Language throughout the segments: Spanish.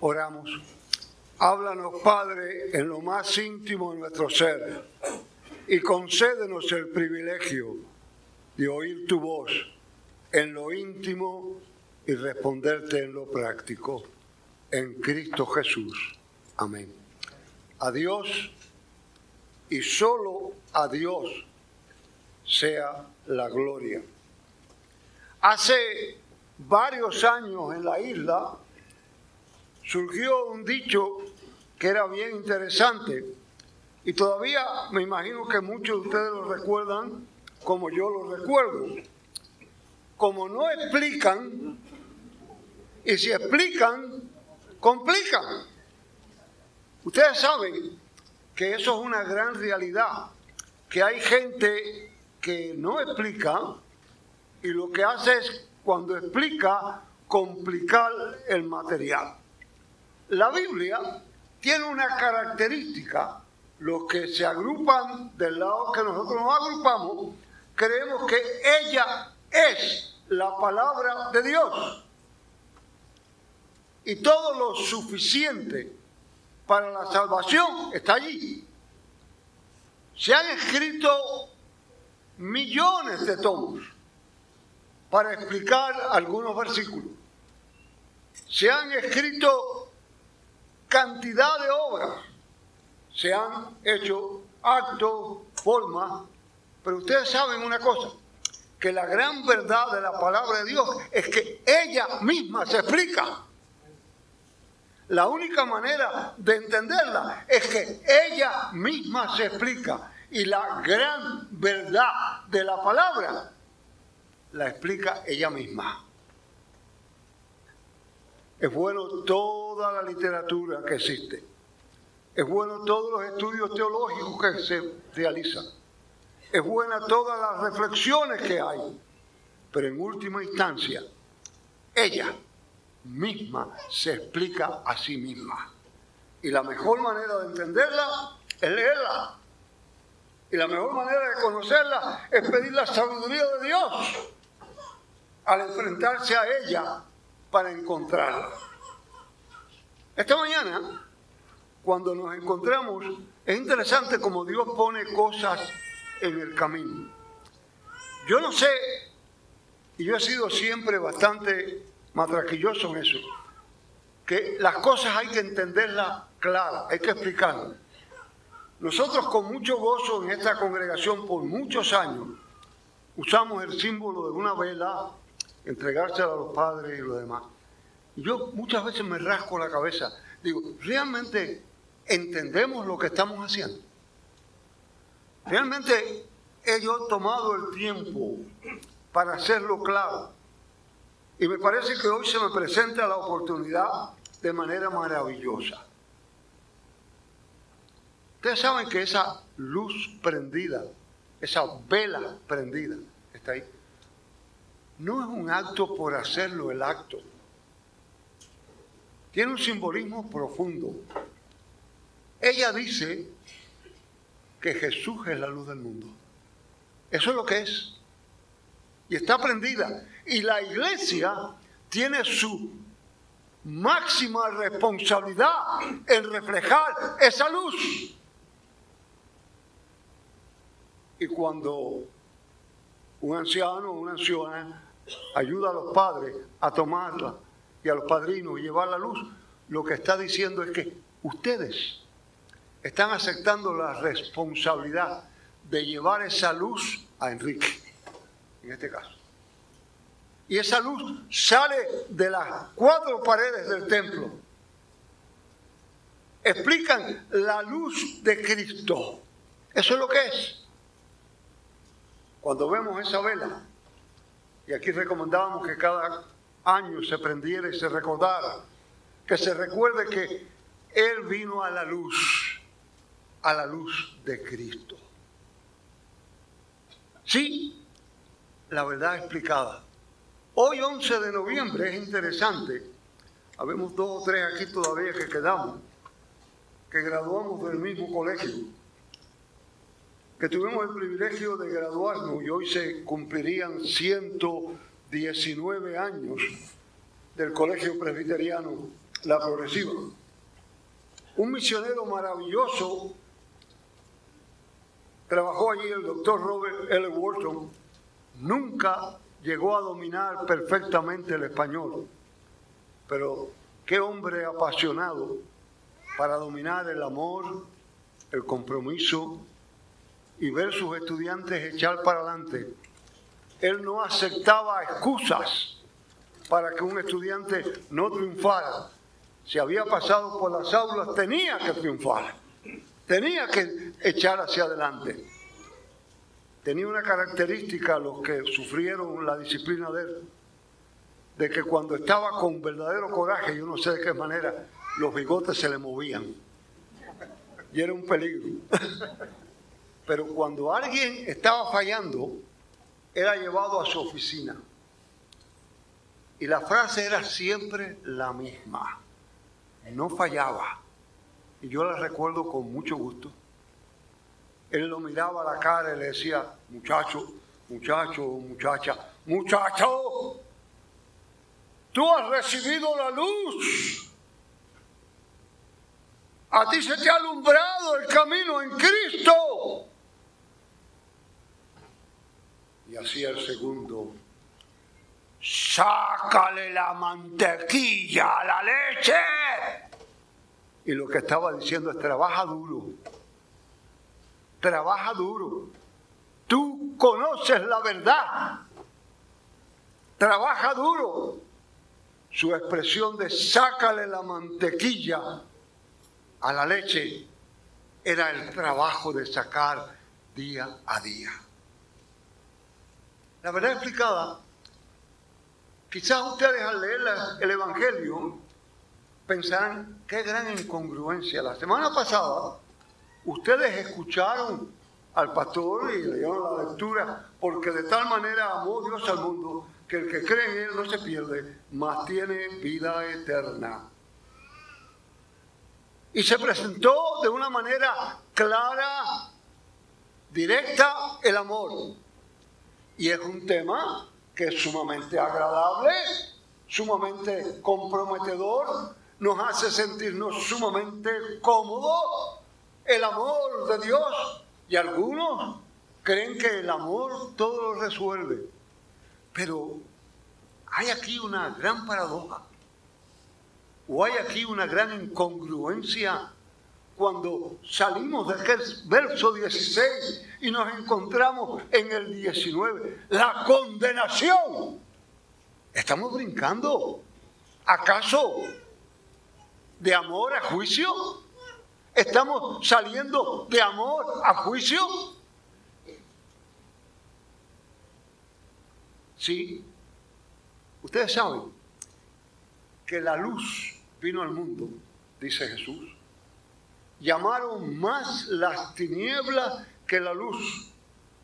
Oramos. Háblanos, Padre, en lo más íntimo de nuestro ser y concédenos el privilegio de oír tu voz en lo íntimo y responderte en lo práctico. En Cristo Jesús. Amén. A Dios y solo a Dios sea la gloria. Hace varios años en la isla surgió un dicho que era bien interesante y todavía me imagino que muchos de ustedes lo recuerdan como yo lo recuerdo. Como no explican, y si explican, complican. Ustedes saben que eso es una gran realidad, que hay gente que no explica y lo que hace es, cuando explica, complicar el material. La Biblia tiene una característica, los que se agrupan del lado que nosotros nos agrupamos, creemos que ella es la palabra de Dios. Y todo lo suficiente para la salvación está allí. Se han escrito millones de tomos para explicar algunos versículos. Se han escrito cantidad de obras, se han hecho actos, formas, pero ustedes saben una cosa, que la gran verdad de la palabra de Dios es que ella misma se explica. La única manera de entenderla es que ella misma se explica. Y la gran verdad de la palabra la explica ella misma. Es bueno toda la literatura que existe. Es bueno todos los estudios teológicos que se realizan. Es buena todas las reflexiones que hay. Pero en última instancia, ella misma se explica a sí misma. Y la mejor manera de entenderla es leerla. Y la mejor manera de conocerla es pedir la sabiduría de Dios al enfrentarse a ella para encontrarla. Esta mañana, cuando nos encontramos, es interesante como Dios pone cosas en el camino. Yo no sé, y yo he sido siempre bastante matraquilloso en eso, que las cosas hay que entenderlas claras, hay que explicarlas. Nosotros con mucho gozo en esta congregación por muchos años usamos el símbolo de una vela, entregársela a los padres y lo demás. Yo muchas veces me rasco la cabeza, digo, ¿realmente entendemos lo que estamos haciendo? ¿Realmente he yo tomado el tiempo para hacerlo claro? Y me parece que hoy se me presenta la oportunidad de manera maravillosa. Ustedes saben que esa luz prendida, esa vela prendida, está ahí, no es un acto por hacerlo el acto. Tiene un simbolismo profundo. Ella dice que Jesús es la luz del mundo. Eso es lo que es. Y está prendida. Y la iglesia tiene su máxima responsabilidad en reflejar esa luz. Y cuando un anciano o una anciana ayuda a los padres a tomarla y a los padrinos y llevar la luz, lo que está diciendo es que ustedes están aceptando la responsabilidad de llevar esa luz a Enrique, en este caso. Y esa luz sale de las cuatro paredes del templo. Explican la luz de Cristo. Eso es lo que es. Cuando vemos esa vela, y aquí recomendábamos que cada año se prendiera y se recordara, que se recuerde que Él vino a la luz, a la luz de Cristo. Sí, la verdad explicada. Hoy 11 de noviembre es interesante, habemos dos o tres aquí todavía que quedamos, que graduamos del mismo colegio, que tuvimos el privilegio de graduarnos y hoy se cumplirían 119 años del colegio presbiteriano la progresiva. Un misionero maravilloso trabajó allí el doctor Robert L. Wharton, nunca llegó a dominar perfectamente el español, pero qué hombre apasionado para dominar el amor, el compromiso y ver sus estudiantes echar para adelante. Él no aceptaba excusas para que un estudiante no triunfara. Si había pasado por las aulas, tenía que triunfar, tenía que echar hacia adelante. Tenía una característica, los que sufrieron la disciplina de él, de que cuando estaba con verdadero coraje, yo no sé de qué manera, los bigotes se le movían. Y era un peligro. Pero cuando alguien estaba fallando, era llevado a su oficina. Y la frase era siempre la misma. No fallaba. Y yo la recuerdo con mucho gusto. Él lo miraba a la cara y le decía, muchacho, muchacho, muchacha, muchacho, tú has recibido la luz. A ti se te ha alumbrado el camino en Cristo. Y así el segundo, sácale la mantequilla a la leche. Y lo que estaba diciendo es, trabaja duro, trabaja duro. Tú conoces la verdad, trabaja duro. Su expresión de sácale la mantequilla a la leche era el trabajo de sacar día a día. La verdad explicada, quizás ustedes al leer el Evangelio pensarán qué gran incongruencia. La semana pasada ustedes escucharon al pastor y leyeron la lectura, porque de tal manera amó Dios al mundo que el que cree en Él no se pierde, mas tiene vida eterna y se presentó de una manera clara, directa, el amor. Y es un tema que es sumamente agradable, sumamente comprometedor, nos hace sentirnos sumamente cómodos. El amor de Dios. Y algunos creen que el amor todo lo resuelve. Pero hay aquí una gran paradoja. ¿O hay aquí una gran incongruencia cuando salimos de aquel verso 16 y nos encontramos en el 19? La condenación. ¿Estamos brincando? ¿Acaso de amor a juicio? ¿Estamos saliendo de amor a juicio? Sí. Ustedes saben que la luz vino al mundo, dice Jesús, llamaron más las tinieblas que la luz,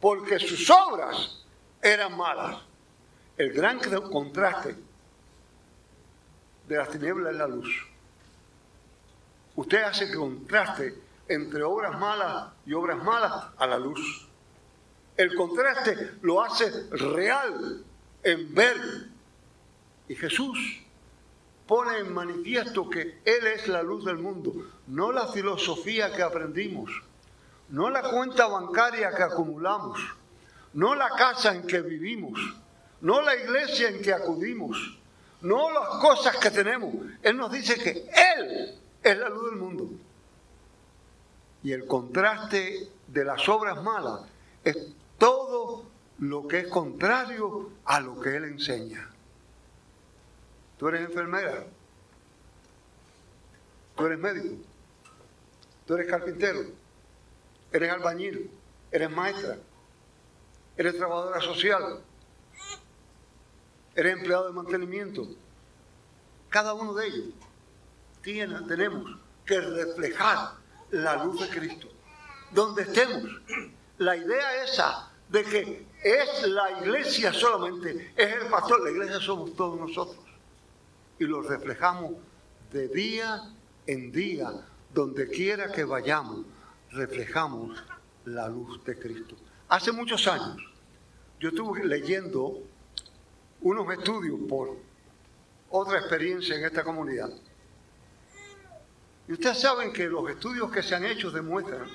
porque sus obras eran malas. El gran contraste de las tinieblas es la luz. Usted hace contraste entre obras malas y obras malas a la luz. El contraste lo hace real en ver. Y Jesús pone en manifiesto que Él es la luz del mundo, no la filosofía que aprendimos, no la cuenta bancaria que acumulamos, no la casa en que vivimos, no la iglesia en que acudimos, no las cosas que tenemos. Él nos dice que Él es la luz del mundo. Y el contraste de las obras malas es todo lo que es contrario a lo que Él enseña. Tú eres enfermera. Tú eres médico. Tú eres carpintero. Eres albañil. Eres maestra. Eres trabajadora social. Eres empleado de mantenimiento. Cada uno de ellos tiene, tenemos que reflejar la luz de Cristo. Donde estemos. La idea esa de que es la iglesia solamente, es el pastor, la iglesia somos todos nosotros y lo reflejamos de día en día, donde quiera que vayamos, reflejamos la luz de Cristo. Hace muchos años, yo estuve leyendo unos estudios por otra experiencia en esta comunidad Y ustedes saben que los estudios que se han hecho demuestran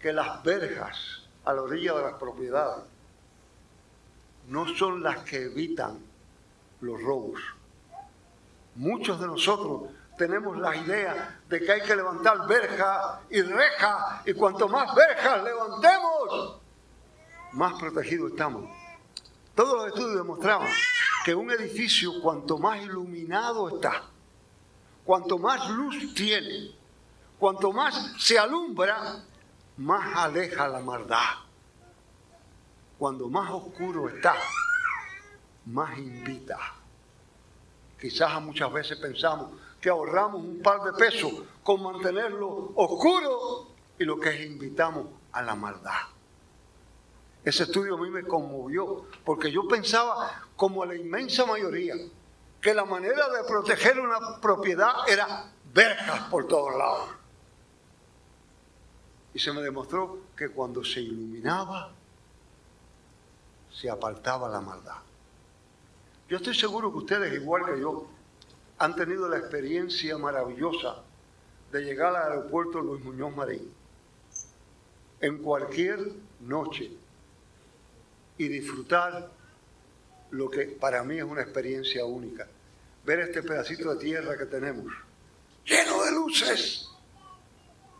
que las verjas a la orilla de las propiedades no son las que evitan los robos. Muchos de nosotros tenemos la idea de que hay que levantar verjas y rejas, y cuanto más verjas levantemos, más protegidos estamos. Todos los estudios demostraban que un edificio, cuanto más iluminado está, cuanto más luz tiene, cuanto más se alumbra, más aleja la maldad. Cuando más oscuro está, más invita. Quizás muchas veces pensamos que ahorramos un par de pesos con mantenerlo oscuro y lo que es invitamos a la maldad. Ese estudio a mí me conmovió porque yo pensaba, como la inmensa mayoría, que la manera de proteger una propiedad era verjas por todos lados. Y se me demostró que cuando se iluminaba, se apartaba la maldad. Yo estoy seguro que ustedes, igual que yo, han tenido la experiencia maravillosa de llegar al aeropuerto Luis Muñoz Marín en cualquier noche y disfrutar lo que para mí es una experiencia única. Ver este pedacito de tierra que tenemos, lleno de luces.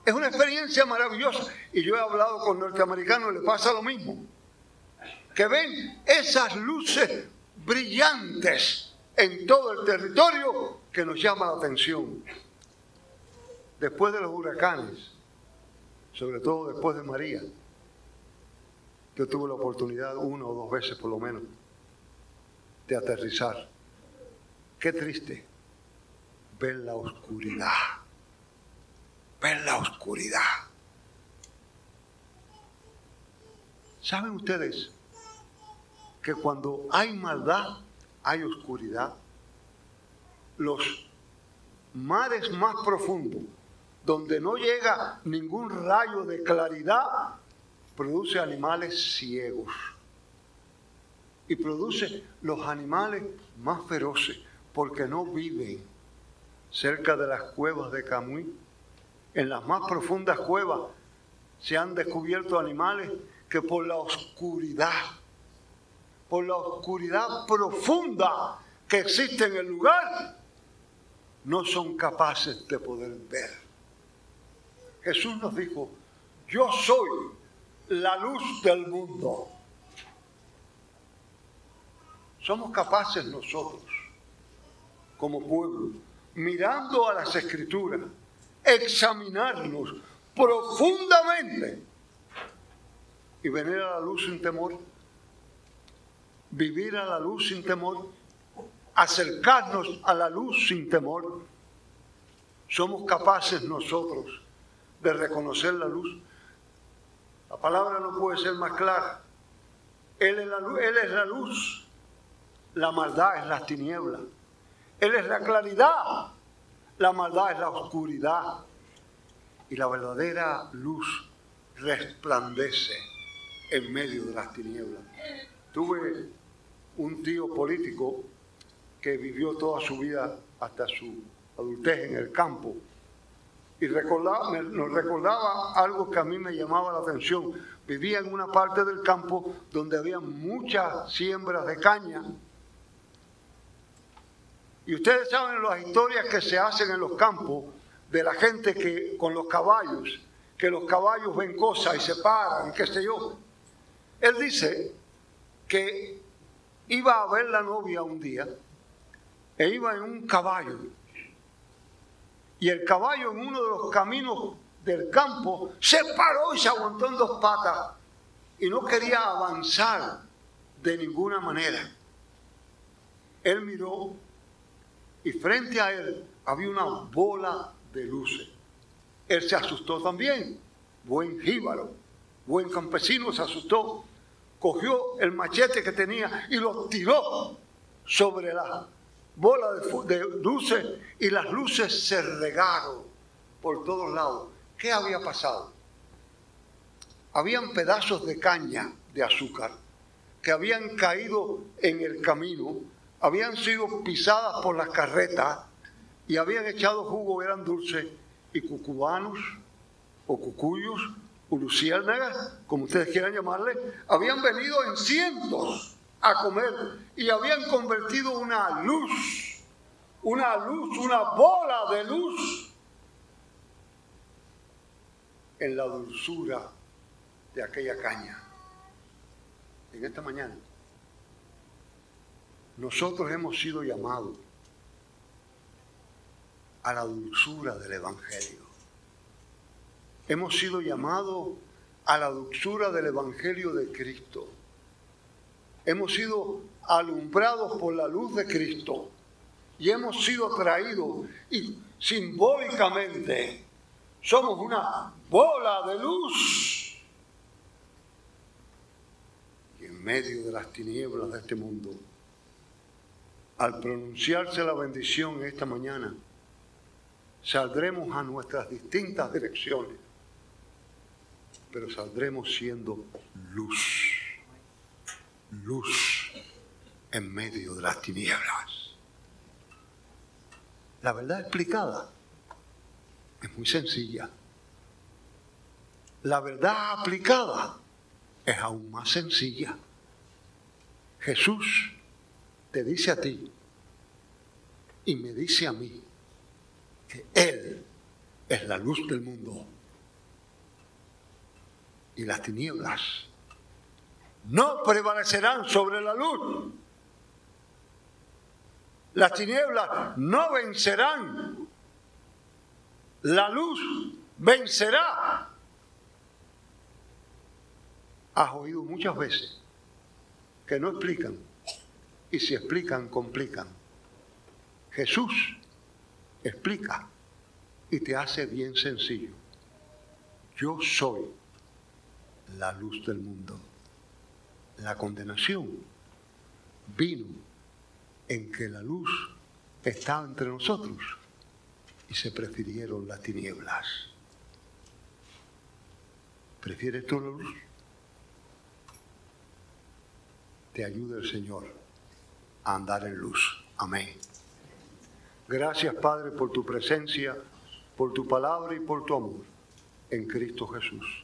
Es una experiencia maravillosa. Y yo he hablado con norteamericanos y le pasa lo mismo. Que ven esas luces brillantes en todo el territorio que nos llama la atención. Después de los huracanes, sobre todo después de María, yo tuve la oportunidad una o dos veces por lo menos de aterrizar. Qué triste ver la oscuridad, ver la oscuridad. ¿Saben ustedes que cuando hay maldad, hay oscuridad? Los mares más profundos, donde no llega ningún rayo de claridad, produce animales ciegos y produce los animales más feroces porque no viven cerca de las cuevas de Camuy. En las más profundas cuevas se han descubierto animales que por la oscuridad, por la oscuridad profunda que existe en el lugar, no son capaces de poder ver. Jesús nos dijo, yo soy la luz del mundo. Somos capaces nosotros, como pueblo, mirando a las escrituras, examinarnos profundamente y venir a la luz sin temor, vivir a la luz sin temor, acercarnos a la luz sin temor. Somos capaces nosotros de reconocer la luz la palabra no puede ser más clara. Él es la luz, él es la, luz. la maldad es las tinieblas. Él es la claridad, la maldad es la oscuridad. Y la verdadera luz resplandece en medio de las tinieblas. Tuve un tío político que vivió toda su vida hasta su adultez en el campo y recordaba, nos recordaba algo que a mí me llamaba la atención. Vivía en una parte del campo donde había muchas siembras de caña. Y ustedes saben las historias que se hacen en los campos de la gente que con los caballos, que los caballos ven cosas y se paran, qué sé yo. Él dice que iba a ver la novia un día e iba en un caballo y el caballo en uno de los caminos del campo se paró y se aguantó en dos patas y no quería avanzar de ninguna manera. Él miró y frente a él había una bola de luces. Él se asustó también, buen jíbaro, buen campesino se asustó, cogió el machete que tenía y lo tiró sobre la bola de, luces y las luces se regaron por todos lados. ¿Qué había pasado? Habían pedazos de caña de azúcar que habían caído en el camino, habían sido pisadas por las carretas y habían echado jugo, eran dulces, y cucubanos o cucuyos o luciérnagas, como ustedes quieran llamarle, habían venido en cientos a comer y habían convertido una luz, una luz, una bola de luz en la dulzura de aquella caña. En esta mañana, nosotros hemos sido llamados a la dulzura del Evangelio. Hemos sido llamados a la dulzura del Evangelio de Cristo. Hemos sido alumbrados por la luz de Cristo y hemos sido traídos y simbólicamente somos una bola de luz. Y en medio de las tinieblas de este mundo, al pronunciarse la bendición esta mañana, saldremos a nuestras distintas direcciones, pero saldremos siendo luz, luz en medio de las tinieblas. La verdad explicada es muy sencilla. La verdad aplicada es aún más sencilla. Jesús te dice a ti y me dice a mí, que Él es la luz del mundo. Y las tinieblas no prevalecerán sobre la luz. Las tinieblas no vencerán. La luz vencerá. Has oído muchas veces que no explican y si explican, complican. Jesús explica y te hace bien sencillo. Yo soy la luz del mundo. La condenación vino en que la luz estaba entre nosotros y se prefirieron las tinieblas. ¿Prefieres tú la luz? Te ayuda el Señor a andar en luz. Amén. Gracias, Padre, por tu presencia, por tu palabra y por tu amor en Cristo Jesús.